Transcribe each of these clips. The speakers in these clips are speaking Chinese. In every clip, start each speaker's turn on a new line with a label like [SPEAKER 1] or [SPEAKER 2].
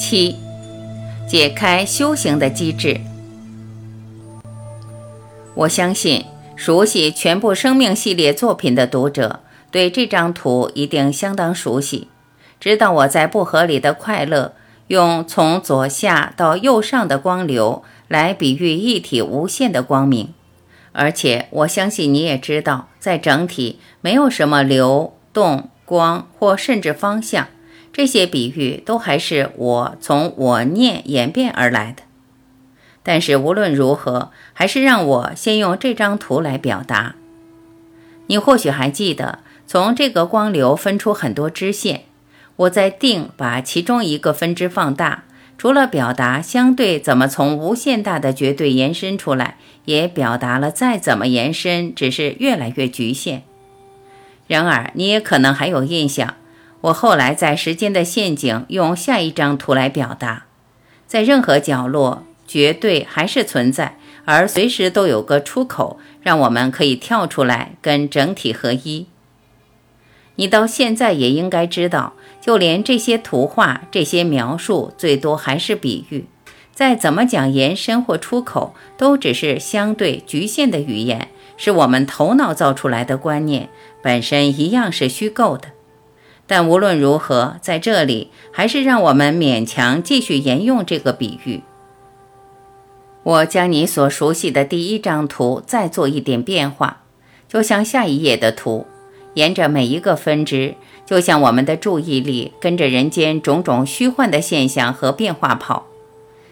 [SPEAKER 1] 七，解开修行的机制。我相信，熟悉全部生命系列作品的读者，对这张图一定相当熟悉，知道我在不合理的快乐，用从左下到右上的光流来比喻一体无限的光明。而且，我相信你也知道，在整体没有什么流动光或甚至方向。这些比喻都还是我从我念演变而来的，但是无论如何，还是让我先用这张图来表达。你或许还记得，从这个光流分出很多支线，我在定把其中一个分支放大，除了表达相对怎么从无限大的绝对延伸出来，也表达了再怎么延伸，只是越来越局限。然而，你也可能还有印象。我后来在时间的陷阱用下一张图来表达，在任何角落，绝对还是存在，而随时都有个出口，让我们可以跳出来跟整体合一。你到现在也应该知道，就连这些图画、这些描述，最多还是比喻，再怎么讲延伸或出口，都只是相对局限的语言，是我们头脑造出来的观念，本身一样是虚构的。但无论如何，在这里还是让我们勉强继续沿用这个比喻。我将你所熟悉的第一张图再做一点变化，就像下一页的图，沿着每一个分支，就像我们的注意力跟着人间种种虚幻的现象和变化跑。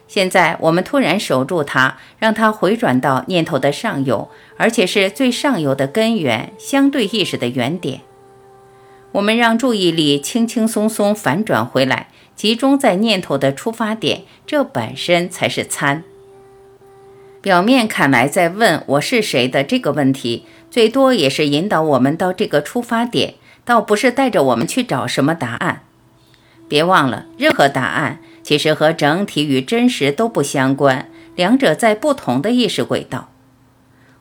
[SPEAKER 1] 现在我们突然守住它，让它回转到念头的上游，而且是最上游的根源——相对意识的原点。我们让注意力轻轻松松反转回来，集中在念头的出发点，这本身才是参。表面看来，在问我是谁的这个问题，最多也是引导我们到这个出发点，倒不是带着我们去找什么答案。别忘了，任何答案其实和整体与真实都不相关，两者在不同的意识轨道。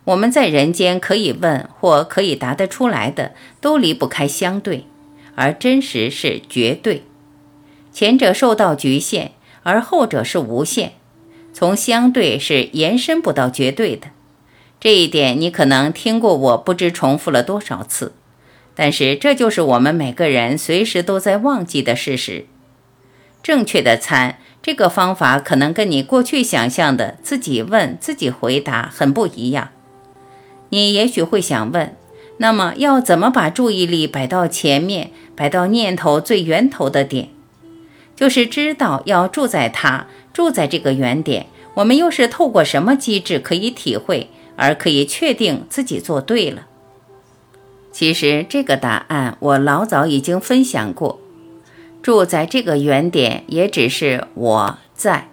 [SPEAKER 1] 我们在人间可以问或可以答得出来的，都离不开相对，而真实是绝对。前者受到局限，而后者是无限。从相对是延伸不到绝对的，这一点你可能听过，我不知重复了多少次。但是这就是我们每个人随时都在忘记的事实。正确的参这个方法，可能跟你过去想象的自己问自己回答很不一样。你也许会想问，那么要怎么把注意力摆到前面，摆到念头最源头的点？就是知道要住在它，住在这个原点。我们又是透过什么机制可以体会，而可以确定自己做对了？其实这个答案我老早已经分享过。住在这个原点，也只是我在。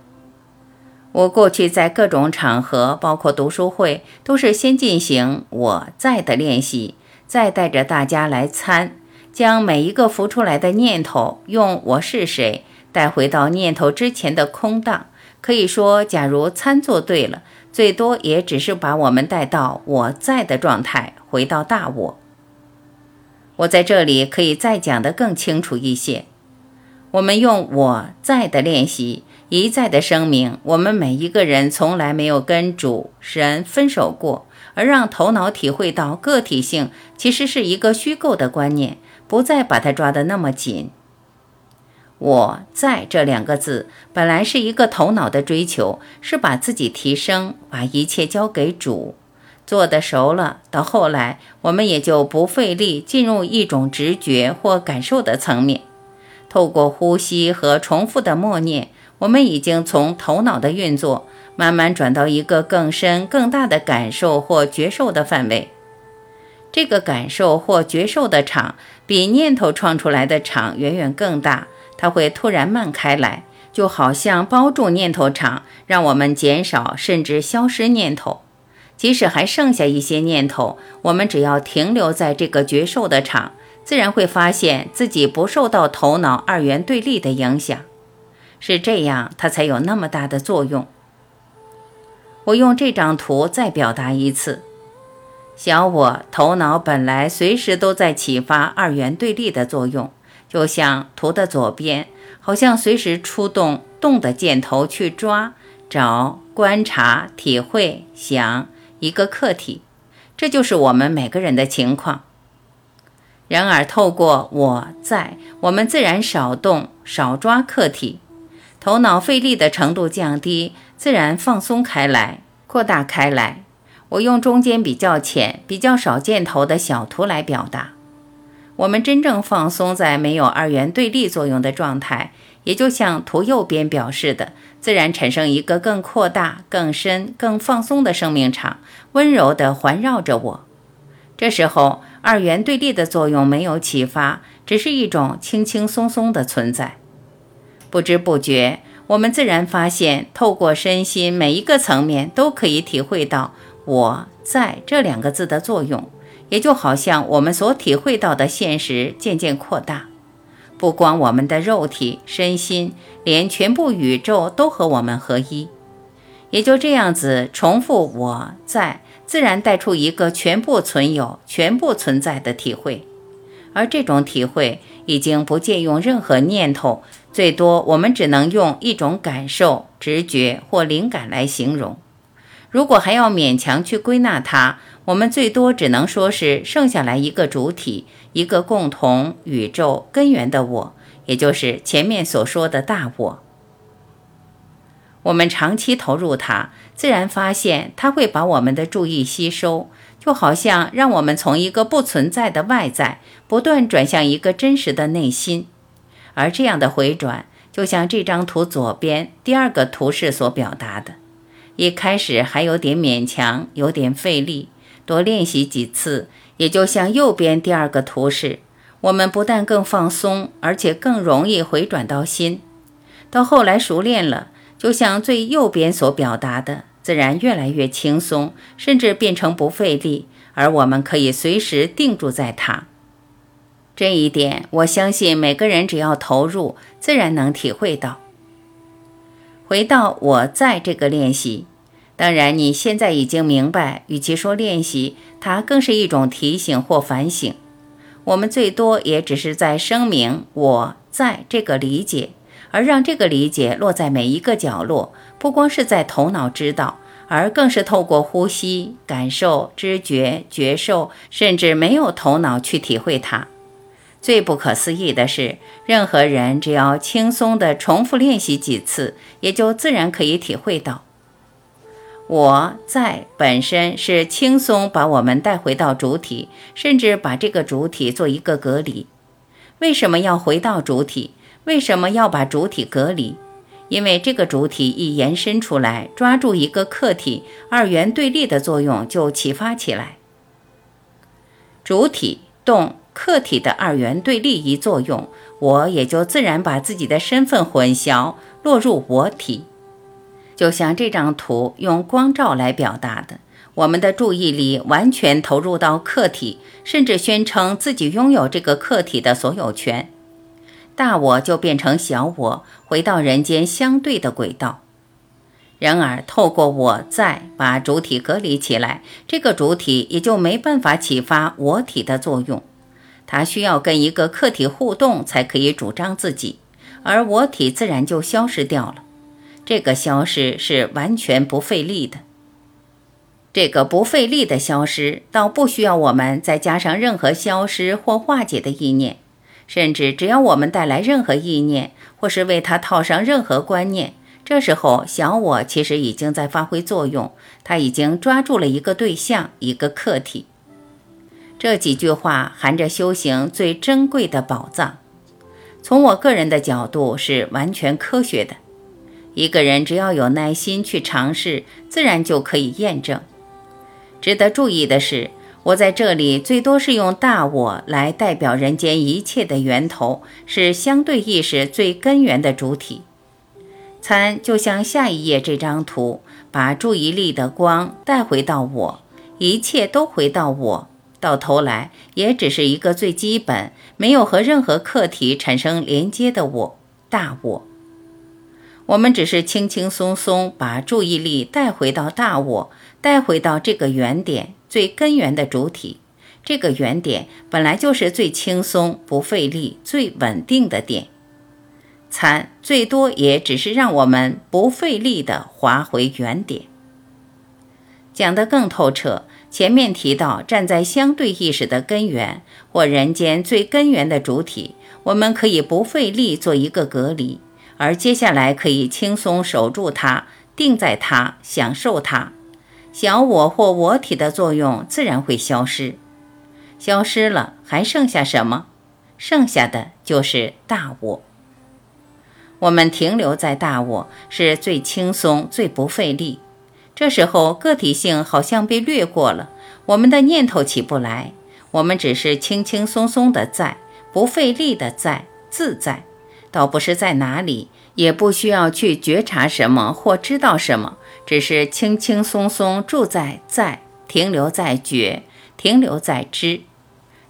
[SPEAKER 1] 我过去在各种场合，包括读书会，都是先进行我在的练习，再带着大家来参，将每一个浮出来的念头，用我是谁带回到念头之前的空档。可以说，假如参做对了，最多也只是把我们带到我在的状态，回到大我。我在这里可以再讲得更清楚一些。我们用我在的练习。一再的声明，我们每一个人从来没有跟主神分手过，而让头脑体会到个体性其实是一个虚构的观念，不再把它抓得那么紧。我在这两个字本来是一个头脑的追求，是把自己提升，把一切交给主，做得熟了，到后来我们也就不费力进入一种直觉或感受的层面，透过呼吸和重复的默念。我们已经从头脑的运作慢慢转到一个更深、更大的感受或觉受的范围。这个感受或觉受的场比念头创出来的场远远更大，它会突然漫开来，就好像包住念头场，让我们减少甚至消失念头。即使还剩下一些念头，我们只要停留在这个觉受的场，自然会发现自己不受到头脑二元对立的影响。是这样，它才有那么大的作用。我用这张图再表达一次：小我头脑本来随时都在启发二元对立的作用，就像图的左边，好像随时出动动的箭头去抓、找、观察、体会、想一个客体，这就是我们每个人的情况。然而，透过我在，我们自然少动、少抓客体，头脑费力的程度降低，自然放松开来、扩大开来。我用中间比较浅、比较少箭头的小图来表达。我们真正放松在没有二元对立作用的状态，也就像图右边表示的，自然产生一个更扩大、更深、更放松的生命场，温柔地环绕着我。这时候，二元对立的作用没有启发，只是一种轻轻松松的存在。不知不觉，我们自然发现，透过身心每一个层面，都可以体会到“我在”这两个字的作用。也就好像我们所体会到的现实渐渐扩大，不光我们的肉体、身心，连全部宇宙都和我们合一。也就这样子重复我在，自然带出一个全部存有、全部存在的体会。而这种体会已经不借用任何念头，最多我们只能用一种感受、直觉或灵感来形容。如果还要勉强去归纳它，我们最多只能说是剩下来一个主体，一个共同宇宙根源的我，也就是前面所说的大我。我们长期投入它，自然发现它会把我们的注意吸收，就好像让我们从一个不存在的外在，不断转向一个真实的内心。而这样的回转，就像这张图左边第二个图示所表达的，一开始还有点勉强，有点费力。多练习几次，也就像右边第二个图示，我们不但更放松，而且更容易回转到心。到后来熟练了，就像最右边所表达的，自然越来越轻松，甚至变成不费力，而我们可以随时定住在它。这一点，我相信每个人只要投入，自然能体会到。回到我在这个练习。当然，你现在已经明白，与其说练习，它更是一种提醒或反省。我们最多也只是在声明我在这个理解，而让这个理解落在每一个角落，不光是在头脑知道，而更是透过呼吸、感受、知觉、觉受，甚至没有头脑去体会它。最不可思议的是，任何人只要轻松地重复练习几次，也就自然可以体会到。我在本身是轻松把我们带回到主体，甚至把这个主体做一个隔离。为什么要回到主体？为什么要把主体隔离？因为这个主体一延伸出来，抓住一个客体，二元对立的作用就启发起来。主体动，客体的二元对立一作用，我也就自然把自己的身份混淆，落入我体。就像这张图用光照来表达的，我们的注意力完全投入到客体，甚至宣称自己拥有这个客体的所有权，大我就变成小我，回到人间相对的轨道。然而，透过我在把主体隔离起来，这个主体也就没办法启发我体的作用，它需要跟一个客体互动才可以主张自己，而我体自然就消失掉了。这个消失是完全不费力的。这个不费力的消失，倒不需要我们再加上任何消失或化解的意念，甚至只要我们带来任何意念，或是为它套上任何观念，这时候小我其实已经在发挥作用，它已经抓住了一个对象，一个客体。这几句话含着修行最珍贵的宝藏，从我个人的角度是完全科学的。一个人只要有耐心去尝试，自然就可以验证。值得注意的是，我在这里最多是用大我来代表人间一切的源头，是相对意识最根源的主体。参就像下一页这张图，把注意力的光带回到我，一切都回到我，到头来也只是一个最基本、没有和任何客体产生连接的我，大我。我们只是轻轻松松把注意力带回到大我，带回到这个原点最根源的主体。这个原点本来就是最轻松、不费力、最稳定的点。参最多也只是让我们不费力地滑回原点。讲得更透彻，前面提到站在相对意识的根源或人间最根源的主体，我们可以不费力做一个隔离，而接下来可以轻松守住它，定在它，享受它。小我或我体的作用自然会消失，消失了还剩下什么？剩下的就是大我。我们停留在大我是最轻松、最不费力。这时候个体性好像被略过了，我们的念头起不来，我们只是轻轻松松的在，不费力的在，自在，倒不是在哪里，也不需要去觉察什么或知道什么。只是轻轻松松住在在，停留在觉，停留在知，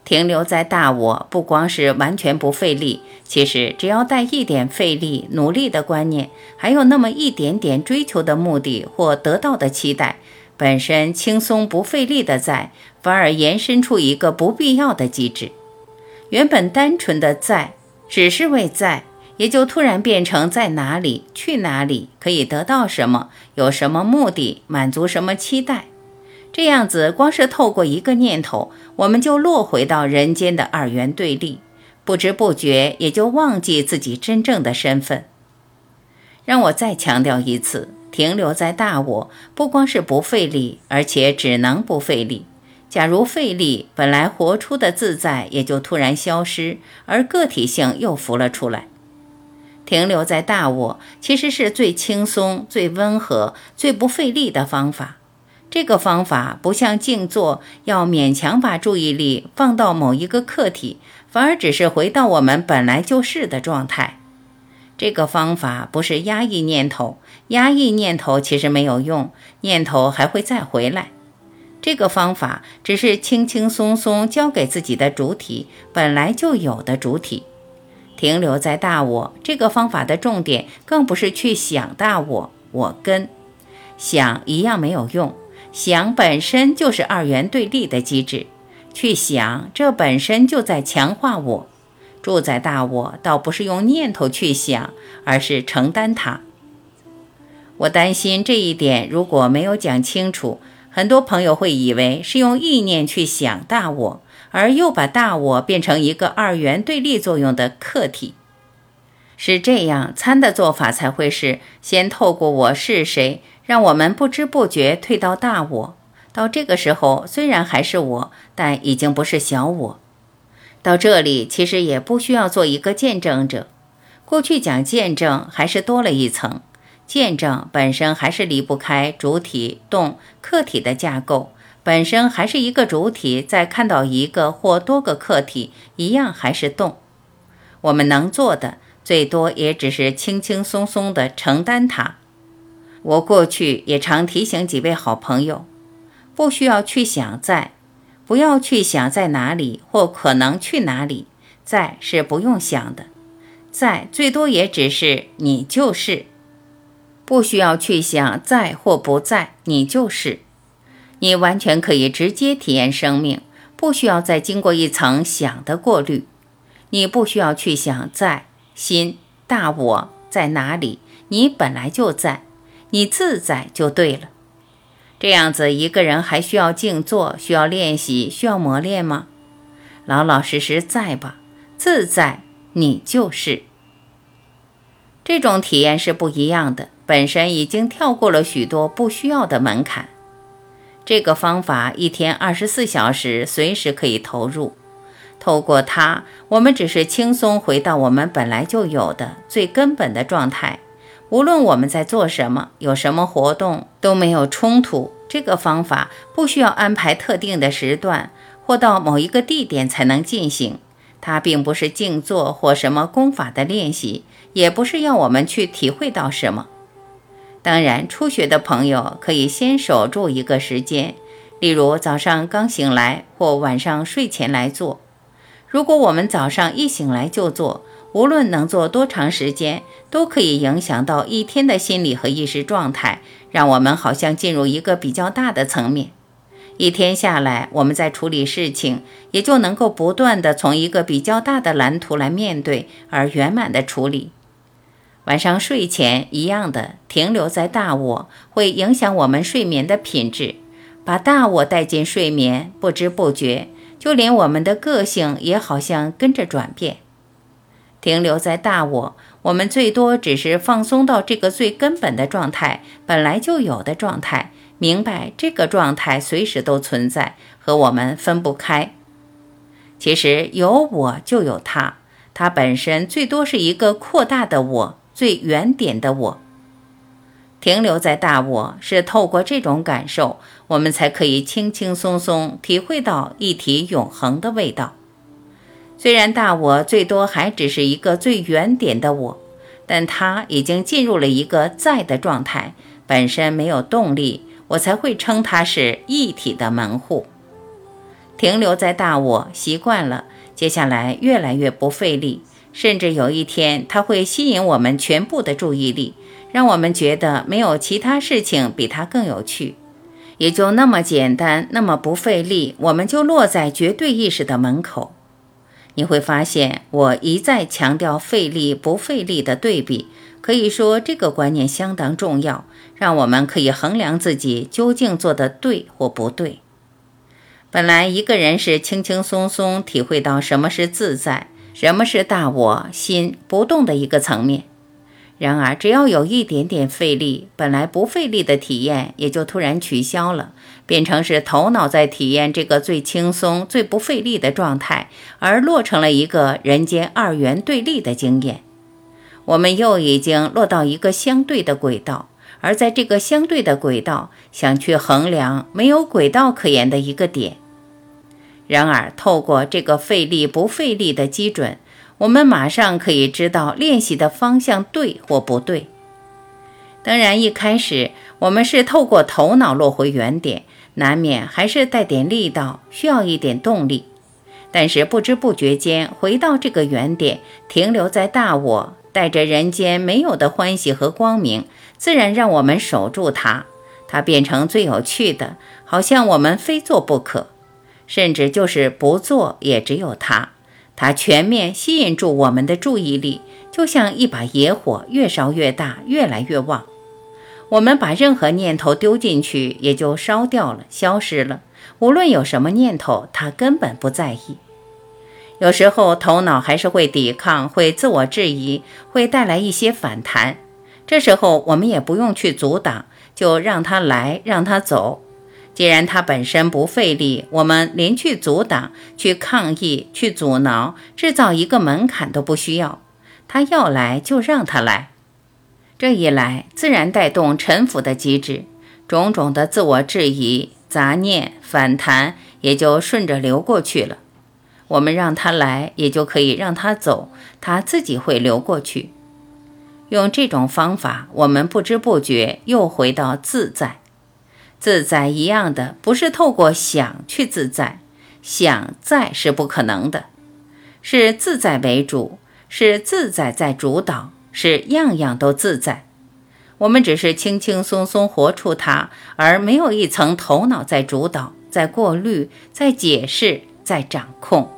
[SPEAKER 1] 停留在大我。不光是完全不费力，其实只要带一点费力、努力的观念，还有那么一点点追求的目的或得到的期待，本身轻松不费力的在，反而延伸出一个不必要的机制。原本单纯的在，只是为在。也就突然变成在哪里去哪里可以得到什么有什么目的满足什么期待，这样子光是透过一个念头，我们就落回到人间的二元对立，不知不觉也就忘记自己真正的身份。让我再强调一次，停留在大我，不光是不费力，而且只能不费力。假如费力，本来活出的自在也就突然消失，而个体性又浮了出来。停留在大我，其实是最轻松、最温和、最不费力的方法。这个方法不像静坐，要勉强把注意力放到某一个客体，反而只是回到我们本来就是的状态。这个方法不是压抑念头，压抑念头其实没有用，念头还会再回来。这个方法只是轻轻松松交给自己的主体，本来就有的主体。停留在大我这个方法的重点，更不是去想大我，我跟想一样没有用。想本身就是二元对立的机制，去想这本身就在强化我。住在大我，倒不是用念头去想，而是承担它。我担心这一点如果没有讲清楚，很多朋友会以为是用意念去想大我。而又把大我变成一个二元对立作用的客体，是这样参的做法才会是先透过我是谁，让我们不知不觉退到大我。到这个时候，虽然还是我，但已经不是小我。到这里，其实也不需要做一个见证者。过去讲见证，还是多了一层。见证本身还是离不开主体动客体的架构。本身还是一个主体，在看到一个或多个客体，一样还是动。我们能做的，最多也只是轻轻松松地承担它。我过去也常提醒几位好朋友，不需要去想在，不要去想在哪里或可能去哪里，在是不用想的，在最多也只是你就是，不需要去想在或不在，你就是。你完全可以直接体验生命，不需要再经过一层想的过滤。你不需要去想在心大我在哪里，你本来就在，你自在就对了。这样子一个人还需要静坐，需要练习，需要磨练吗？老老实实在吧，自在你就是。这种体验是不一样的，本身已经跳过了许多不需要的门槛。这个方法一天二十四小时随时可以投入，透过它，我们只是轻松回到我们本来就有的最根本的状态。无论我们在做什么，有什么活动都没有冲突。这个方法不需要安排特定的时段或到某一个地点才能进行。它并不是静坐或什么功法的练习，也不是要我们去体会到什么。当然，初学的朋友可以先守住一个时间，例如早上刚醒来或晚上睡前来做。如果我们早上一醒来就做，无论能做多长时间，都可以影响到一天的心理和意识状态，让我们好像进入一个比较大的层面。一天下来，我们在处理事情，也就能够不断的从一个比较大的蓝图来面对，而圆满的处理。晚上睡前一样的停留在大我，会影响我们睡眠的品质。把大我带进睡眠，不知不觉，就连我们的个性也好像跟着转变。停留在大我，我们最多只是放松到这个最根本的状态，本来就有的状态。明白这个状态随时都存在，和我们分不开。其实有我就有他，他本身最多是一个扩大的我。最原点的我，停留在大我，是透过这种感受，我们才可以轻轻松松体会到一体永恒的味道。虽然大我最多还只是一个最原点的我，但它已经进入了一个在的状态，本身没有动力，我才会称它是一体的门户。停留在大我，习惯了，接下来越来越不费力。甚至有一天，它会吸引我们全部的注意力，让我们觉得没有其他事情比它更有趣，也就那么简单，那么不费力，我们就落在绝对意识的门口。你会发现，我一再强调费力不费力的对比，可以说这个观念相当重要，让我们可以衡量自己究竟做的对或不对。本来一个人是轻轻松松体会到什么是自在。什么是大我心不动的一个层面？然而，只要有一点点费力，本来不费力的体验也就突然取消了，变成是头脑在体验这个最轻松、最不费力的状态，而落成了一个人间二元对立的经验。我们又已经落到一个相对的轨道，而在这个相对的轨道，想去衡量没有轨道可言的一个点。然而，透过这个费力不费力的基准，我们马上可以知道练习的方向对或不对。当然，一开始我们是透过头脑落回原点，难免还是带点力道，需要一点动力。但是不知不觉间回到这个原点，停留在大我，带着人间没有的欢喜和光明，自然让我们守住它，它变成最有趣的，好像我们非做不可。甚至就是不做，也只有它，它全面吸引住我们的注意力，就像一把野火，越烧越大，越来越旺。我们把任何念头丢进去，也就烧掉了，消失了。无论有什么念头，它根本不在意。有时候头脑还是会抵抗，会自我质疑，会带来一些反弹。这时候我们也不用去阻挡，就让它来，让它走。既然它本身不费力，我们连去阻挡、去抗议、去阻挠、制造一个门槛都不需要。它要来就让它来，这一来自然带动臣服的机制，种种的自我质疑、杂念、反弹也就顺着流过去了。我们让它来，也就可以让它走，它自己会流过去。用这种方法，我们不知不觉又回到自在。自在一样的，不是透过想去自在，想在是不可能的，是自在为主，是自在在主导，是样样都自在。我们只是轻轻松松活出它，而没有一层头脑在主导，在过滤，在解释，在掌控。